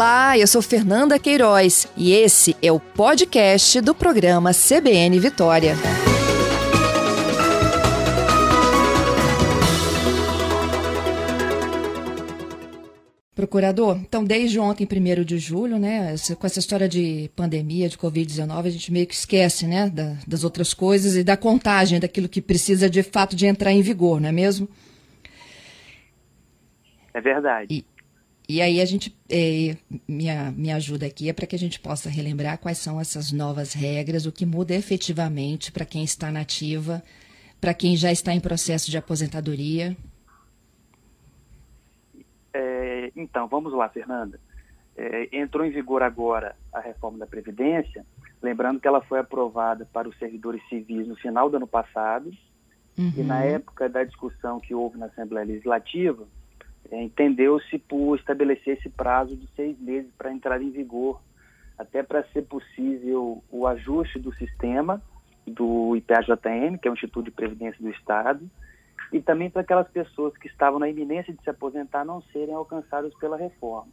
Olá, eu sou Fernanda Queiroz e esse é o podcast do programa CBN Vitória. Procurador, então desde ontem, 1 de julho, né, com essa história de pandemia, de Covid-19, a gente meio que esquece, né, da, das outras coisas e da contagem daquilo que precisa de fato de entrar em vigor, não é mesmo? É verdade. E, e aí a gente, é, minha, minha ajuda aqui é para que a gente possa relembrar quais são essas novas regras, o que muda efetivamente para quem está nativa, para quem já está em processo de aposentadoria. É, então, vamos lá, Fernanda. É, entrou em vigor agora a reforma da Previdência, lembrando que ela foi aprovada para os servidores civis no final do ano passado, uhum. e na época da discussão que houve na Assembleia Legislativa, entendeu-se por estabelecer esse prazo de seis meses para entrar em vigor, até para ser possível o ajuste do sistema do IPAJM, que é o Instituto de Previdência do Estado, e também para aquelas pessoas que estavam na iminência de se aposentar não serem alcançadas pela reforma.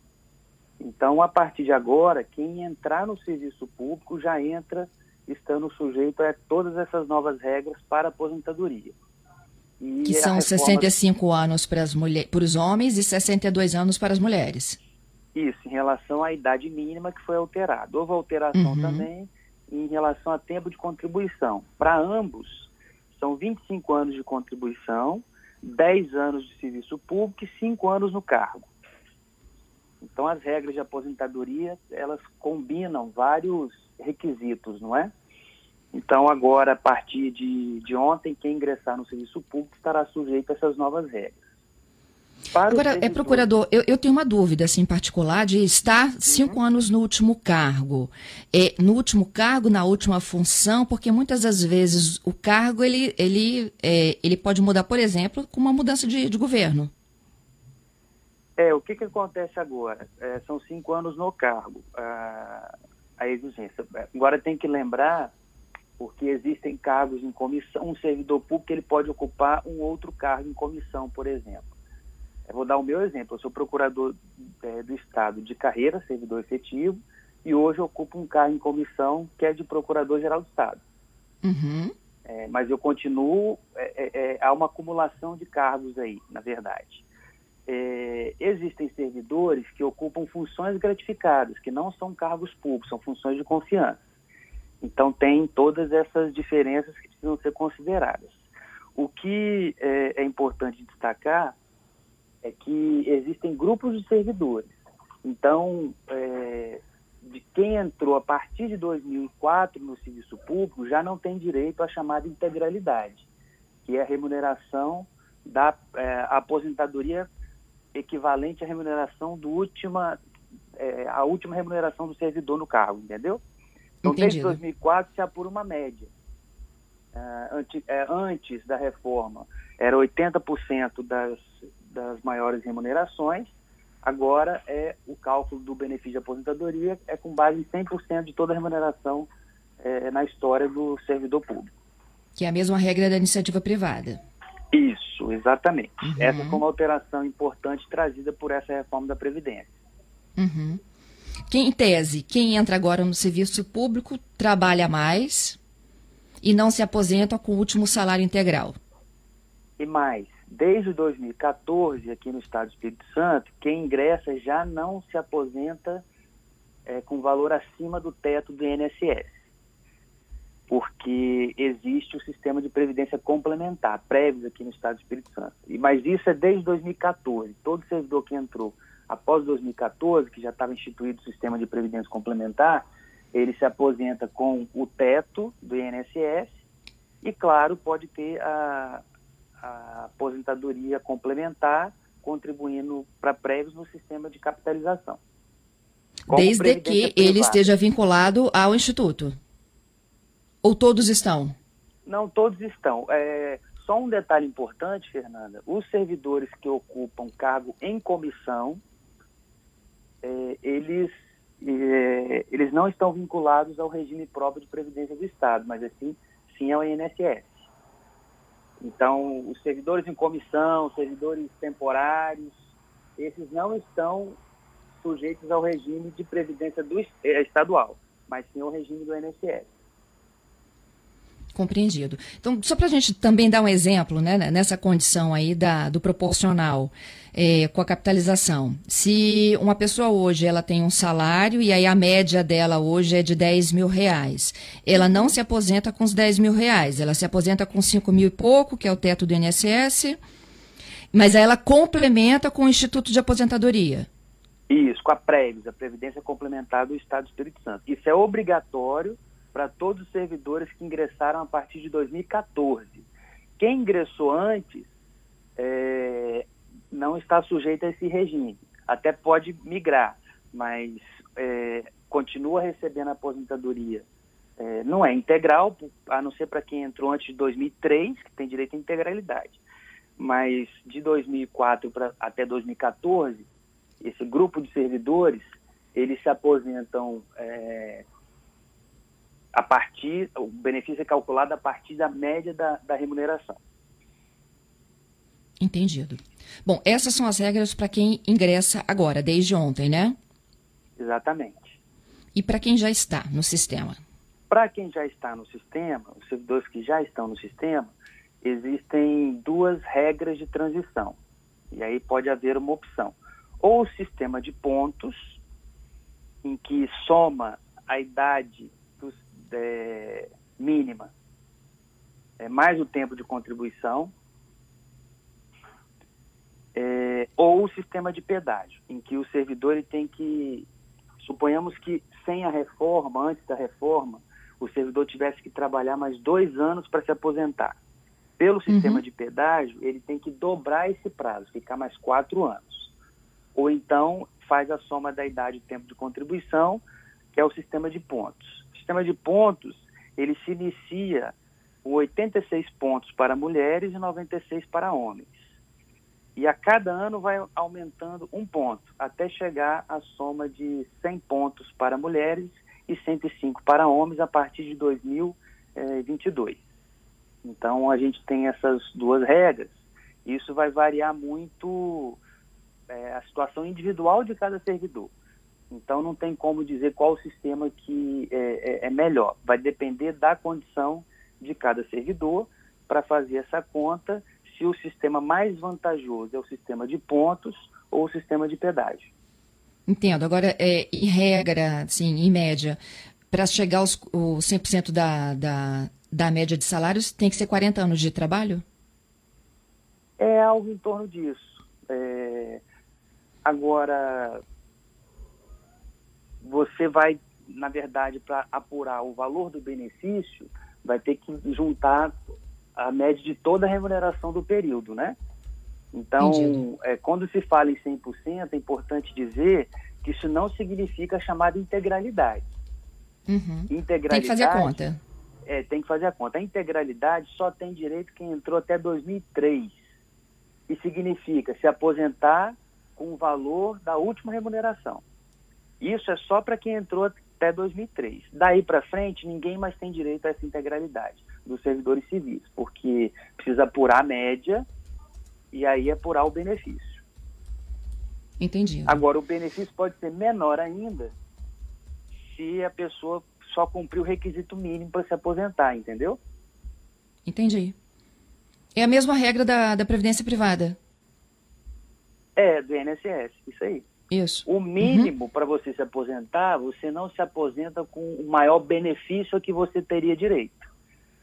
Então, a partir de agora, quem entrar no serviço público já entra estando sujeito a todas essas novas regras para aposentadoria. E que são reforma... 65 anos para, as mulher... para os homens e 62 anos para as mulheres. Isso, em relação à idade mínima que foi alterada. Houve alteração uhum. também em relação a tempo de contribuição. Para ambos, são 25 anos de contribuição, 10 anos de serviço público e 5 anos no cargo. Então, as regras de aposentadoria, elas combinam vários requisitos, não é? Então, agora, a partir de, de ontem, quem ingressar no serviço público estará sujeito a essas novas regras. Para Agora, é procurador, eu, eu, tenho uma dúvida assim, em particular de estar cinco uhum. anos no último cargo. É, no último cargo, na última função, porque muitas das vezes o cargo ele, ele, é, ele pode mudar, por exemplo, com uma mudança de, de governo. É, o que, que acontece agora? É, são cinco anos no cargo, a, a exigência. Agora tem que lembrar porque existem cargos em comissão, um servidor público ele pode ocupar um outro cargo em comissão, por exemplo. Eu vou dar o meu exemplo, eu sou procurador é, do Estado de carreira, servidor efetivo, e hoje ocupo um cargo em comissão que é de Procurador-Geral do Estado. Uhum. É, mas eu continuo, é, é, é há uma acumulação de cargos aí, na verdade. É, existem servidores que ocupam funções gratificadas, que não são cargos públicos, são funções de confiança. Então, tem todas essas diferenças que precisam ser consideradas. O que é, é importante destacar é que existem grupos de servidores. Então, é, de quem entrou a partir de 2004 no serviço público já não tem direito à chamada integralidade, que é a remuneração da é, aposentadoria equivalente à remuneração do última, é, a última remuneração do servidor no cargo, entendeu? Então, Entendido. desde 2004 se apura uma média. Antes, é, antes da reforma, era 80% das, das maiores remunerações, agora é o cálculo do benefício de aposentadoria é com base em 100% de toda a remuneração é, na história do servidor público. Que é a mesma regra da iniciativa privada. Isso, exatamente. Uhum. Essa foi uma alteração importante trazida por essa reforma da Previdência. Uhum. Quem, em tese, quem entra agora no serviço público trabalha mais e não se aposenta com o último salário integral. E mais, desde 2014, aqui no Estado do Espírito Santo, quem ingressa já não se aposenta é, com valor acima do teto do INSS, porque existe o sistema de previdência complementar, prévio aqui no Estado do Espírito Santo. E, mas isso é desde 2014. Todo servidor que entrou após 2014, que já estava instituído o sistema de previdência complementar, ele se aposenta com o teto do INSS e, claro, pode ter a, a aposentadoria complementar, contribuindo para prévios no sistema de capitalização. Desde que ele esteja vinculado ao Instituto? Ou todos estão? Não, todos estão. É, só um detalhe importante, Fernanda: os servidores que ocupam cargo em comissão, é, eles, é, eles não estão vinculados ao regime próprio de previdência do Estado, mas assim, sim ao INSS. Então, os servidores em comissão, servidores temporários, esses não estão sujeitos ao regime de previdência do, é, estadual, mas sim ao regime do INSS. Compreendido. Então, só para a gente também dar um exemplo, né, nessa condição aí da, do proporcional é, com a capitalização. Se uma pessoa hoje ela tem um salário e aí a média dela hoje é de 10 mil reais, ela não se aposenta com os 10 mil reais, ela se aposenta com 5 mil e pouco, que é o teto do INSS, mas ela complementa com o Instituto de Aposentadoria. Isso, com a Previs, a Previdência Complementar do Estado do Espírito Santo. Isso é obrigatório para todos os servidores que ingressaram a partir de 2014. Quem ingressou antes é, não está sujeito a esse regime. Até pode migrar, mas é, continua recebendo a aposentadoria. É, não é integral, a não ser para quem entrou antes de 2003, que tem direito à integralidade. Mas de 2004 pra, até 2014, esse grupo de servidores, eles se aposentam é, a partir, o benefício é calculado a partir da média da, da remuneração. Entendido. Bom, essas são as regras para quem ingressa agora, desde ontem, né? Exatamente. E para quem já está no sistema? Para quem já está no sistema, os servidores que já estão no sistema, existem duas regras de transição. E aí pode haver uma opção. Ou o sistema de pontos, em que soma a idade é, mínima, é, mais o tempo de contribuição, é, ou o sistema de pedágio, em que o servidor ele tem que, suponhamos que sem a reforma, antes da reforma, o servidor tivesse que trabalhar mais dois anos para se aposentar. Pelo sistema uhum. de pedágio, ele tem que dobrar esse prazo, ficar mais quatro anos. Ou então faz a soma da idade e tempo de contribuição, que é o sistema de pontos sistema de pontos, ele se inicia com 86 pontos para mulheres e 96 para homens. E a cada ano vai aumentando um ponto, até chegar à soma de 100 pontos para mulheres e 105 para homens a partir de 2022. Então, a gente tem essas duas regras. Isso vai variar muito é, a situação individual de cada servidor. Então não tem como dizer qual o sistema que é, é, é melhor. Vai depender da condição de cada servidor para fazer essa conta se o sistema mais vantajoso é o sistema de pontos ou o sistema de pedágio. Entendo. Agora, é, em regra, assim, em média, para chegar aos 100% da, da, da média de salários, tem que ser 40 anos de trabalho? É algo em torno disso. É, agora, você vai, na verdade, para apurar o valor do benefício, vai ter que juntar a média de toda a remuneração do período, né? Então, é, quando se fala em 100%, é importante dizer que isso não significa a chamada integralidade. Uhum. Integralidade. Tem que fazer a conta. É, tem que fazer a conta. A integralidade só tem direito quem entrou até 2003. E significa se aposentar com o valor da última remuneração. Isso é só para quem entrou até 2003. Daí para frente, ninguém mais tem direito a essa integralidade dos servidores civis, porque precisa apurar a média e aí apurar o benefício. Entendi. Agora, o benefício pode ser menor ainda se a pessoa só cumprir o requisito mínimo para se aposentar, entendeu? Entendi. É a mesma regra da, da Previdência Privada. É, do INSS, isso aí. Isso. O mínimo uhum. para você se aposentar, você não se aposenta com o maior benefício que você teria direito.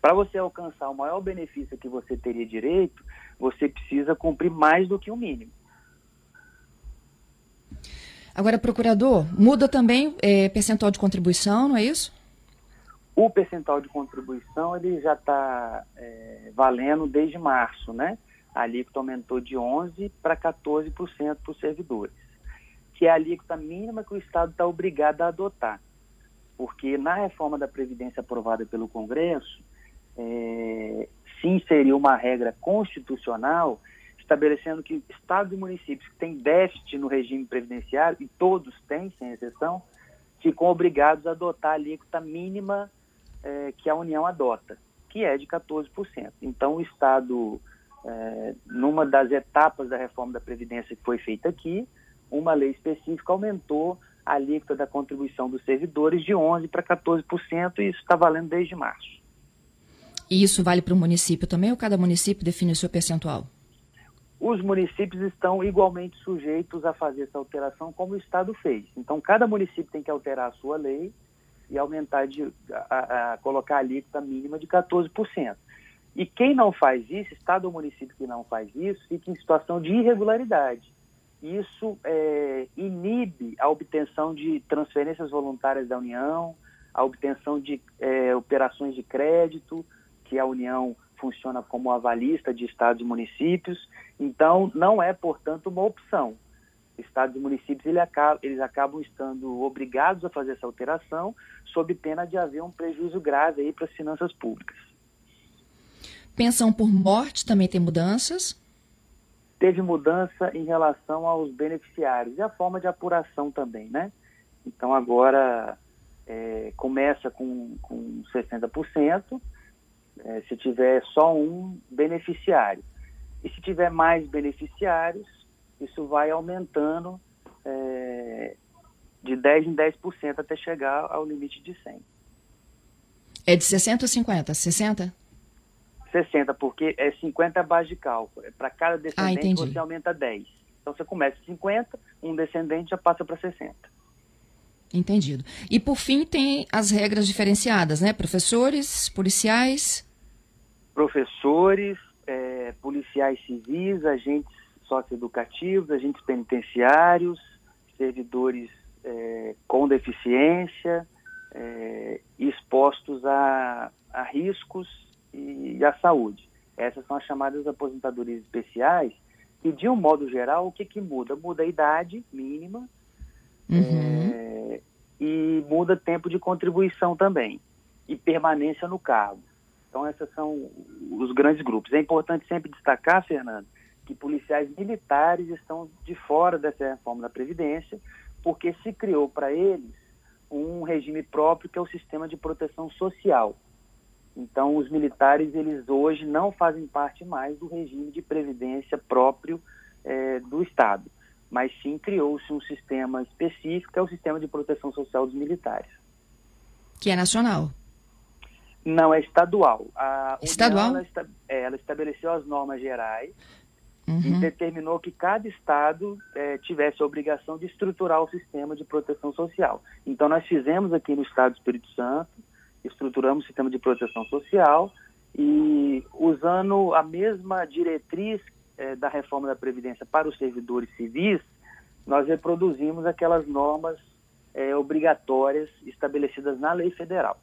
Para você alcançar o maior benefício que você teria direito, você precisa cumprir mais do que o mínimo. Agora, procurador, muda também é, percentual de contribuição, não é isso? O percentual de contribuição ele já está é, valendo desde março, né? A alíquota aumentou de 11% para 14% para os servidores que é a alíquota mínima que o Estado está obrigado a adotar. Porque na reforma da Previdência aprovada pelo Congresso, é, se inseriu uma regra constitucional estabelecendo que estados e municípios que têm déficit no regime previdenciário, e todos têm, sem exceção, ficam obrigados a adotar a alíquota mínima é, que a União adota, que é de 14%. Então, o Estado, é, numa das etapas da reforma da Previdência que foi feita aqui, uma lei específica aumentou a alíquota da contribuição dos servidores de 11% para 14%, e isso está valendo desde março. E isso vale para o município também, ou cada município define o seu percentual? Os municípios estão igualmente sujeitos a fazer essa alteração como o Estado fez. Então, cada município tem que alterar a sua lei e aumentar, de, a, a colocar a alíquota mínima de 14%. E quem não faz isso, Estado ou município que não faz isso, fica em situação de irregularidade. Isso é, inibe a obtenção de transferências voluntárias da União, a obtenção de é, operações de crédito, que a União funciona como avalista de estados e municípios. Então, não é, portanto, uma opção. Estados e municípios ele acaba, eles acabam estando obrigados a fazer essa alteração, sob pena de haver um prejuízo grave para as finanças públicas. Pensão por morte também tem mudanças? Teve mudança em relação aos beneficiários e a forma de apuração também, né? Então agora é, começa com, com 60%, é, se tiver só um beneficiário. E se tiver mais beneficiários, isso vai aumentando é, de 10 em 10% até chegar ao limite de 100. É de 60 ou 50? 60? 60, porque é 50 a base de cálculo. É para cada descendente ah, você aumenta 10. Então você começa 50, um descendente já passa para 60. Entendido. E por fim tem as regras diferenciadas, né? Professores, policiais. Professores, é, policiais civis, agentes socioeducativos, agentes penitenciários, servidores é, com deficiência, é, expostos a, a riscos e, e à saúde. Essas são as chamadas aposentadorias especiais. E, de um modo geral, o que, que muda? Muda a idade mínima uhum. é, e muda tempo de contribuição também e permanência no cargo. Então, esses são os grandes grupos. É importante sempre destacar, Fernando, que policiais militares estão de fora dessa reforma da Previdência, porque se criou para eles um regime próprio que é o sistema de proteção social. Então, os militares, eles hoje não fazem parte mais do regime de previdência próprio é, do Estado, mas sim criou-se um sistema específico, que é o sistema de proteção social dos militares. Que é nacional? Não, é estadual. A estadual? União, ela, é, ela, estabeleceu as normas gerais uhum. e determinou que cada estado é, tivesse a obrigação de estruturar o sistema de proteção social. Então, nós fizemos aqui no estado do Espírito Santo, estruturamos o sistema de proteção social e usando a mesma diretriz é, da reforma da Previdência para os servidores civis, nós reproduzimos aquelas normas é, obrigatórias estabelecidas na lei federal.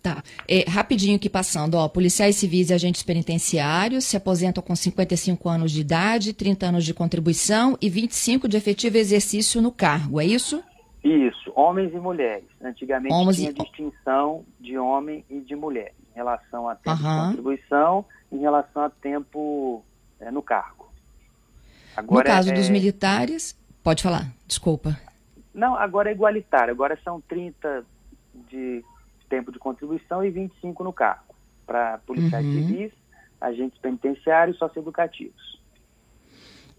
Tá. É, rapidinho aqui passando, ó, policiais civis e agentes penitenciários se aposentam com 55 anos de idade, 30 anos de contribuição e 25 de efetivo exercício no cargo, é isso? Isso, homens e mulheres. Antigamente Homens tinha e... distinção de homem e de mulher em relação a tempo uhum. de contribuição, em relação a tempo é, no cargo. Agora, no caso é... dos militares, pode falar, desculpa. Não, agora é igualitário. Agora são 30 de tempo de contribuição e 25 no cargo, para policiais uhum. civis, agentes penitenciários e socioeducativos.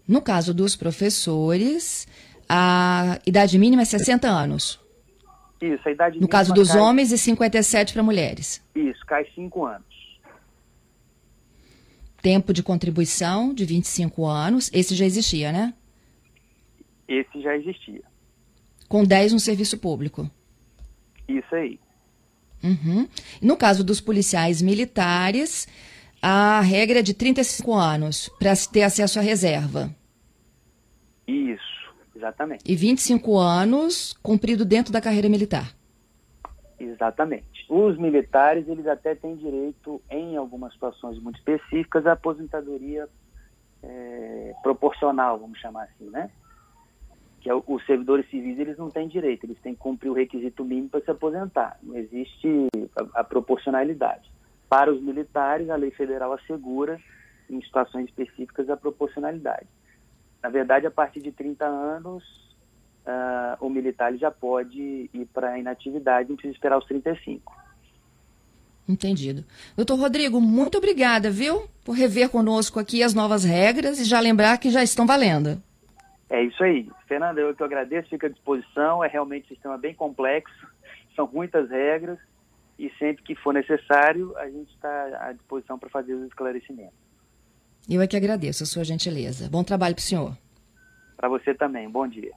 No caso dos professores, a idade mínima é 60 anos. Isso, a idade No caso dos cai... homens e 57 para mulheres. Isso, cai 5 anos. Tempo de contribuição de 25 anos, esse já existia, né? Esse já existia. Com 10 no serviço público. Isso aí. Uhum. No caso dos policiais militares, a regra é de 35 anos para ter acesso à reserva. Isso. Exatamente. E 25 anos cumprido dentro da carreira militar. Exatamente. Os militares, eles até têm direito, em algumas situações muito específicas, à aposentadoria é, proporcional, vamos chamar assim, né? Que é, os servidores civis, eles não têm direito, eles têm que cumprir o requisito mínimo para se aposentar. Não existe a, a proporcionalidade. Para os militares, a lei federal assegura, em situações específicas, a proporcionalidade. Na verdade, a partir de 30 anos, uh, o militar já pode ir para a inatividade, não precisa esperar os 35. Entendido. Doutor Rodrigo, muito obrigada, viu, por rever conosco aqui as novas regras e já lembrar que já estão valendo. É isso aí. Fernanda, eu que agradeço, fico à disposição. É realmente um sistema bem complexo, são muitas regras e sempre que for necessário, a gente está à disposição para fazer os esclarecimentos. Eu é que agradeço a sua gentileza. Bom trabalho para o senhor. Para você também. Bom dia.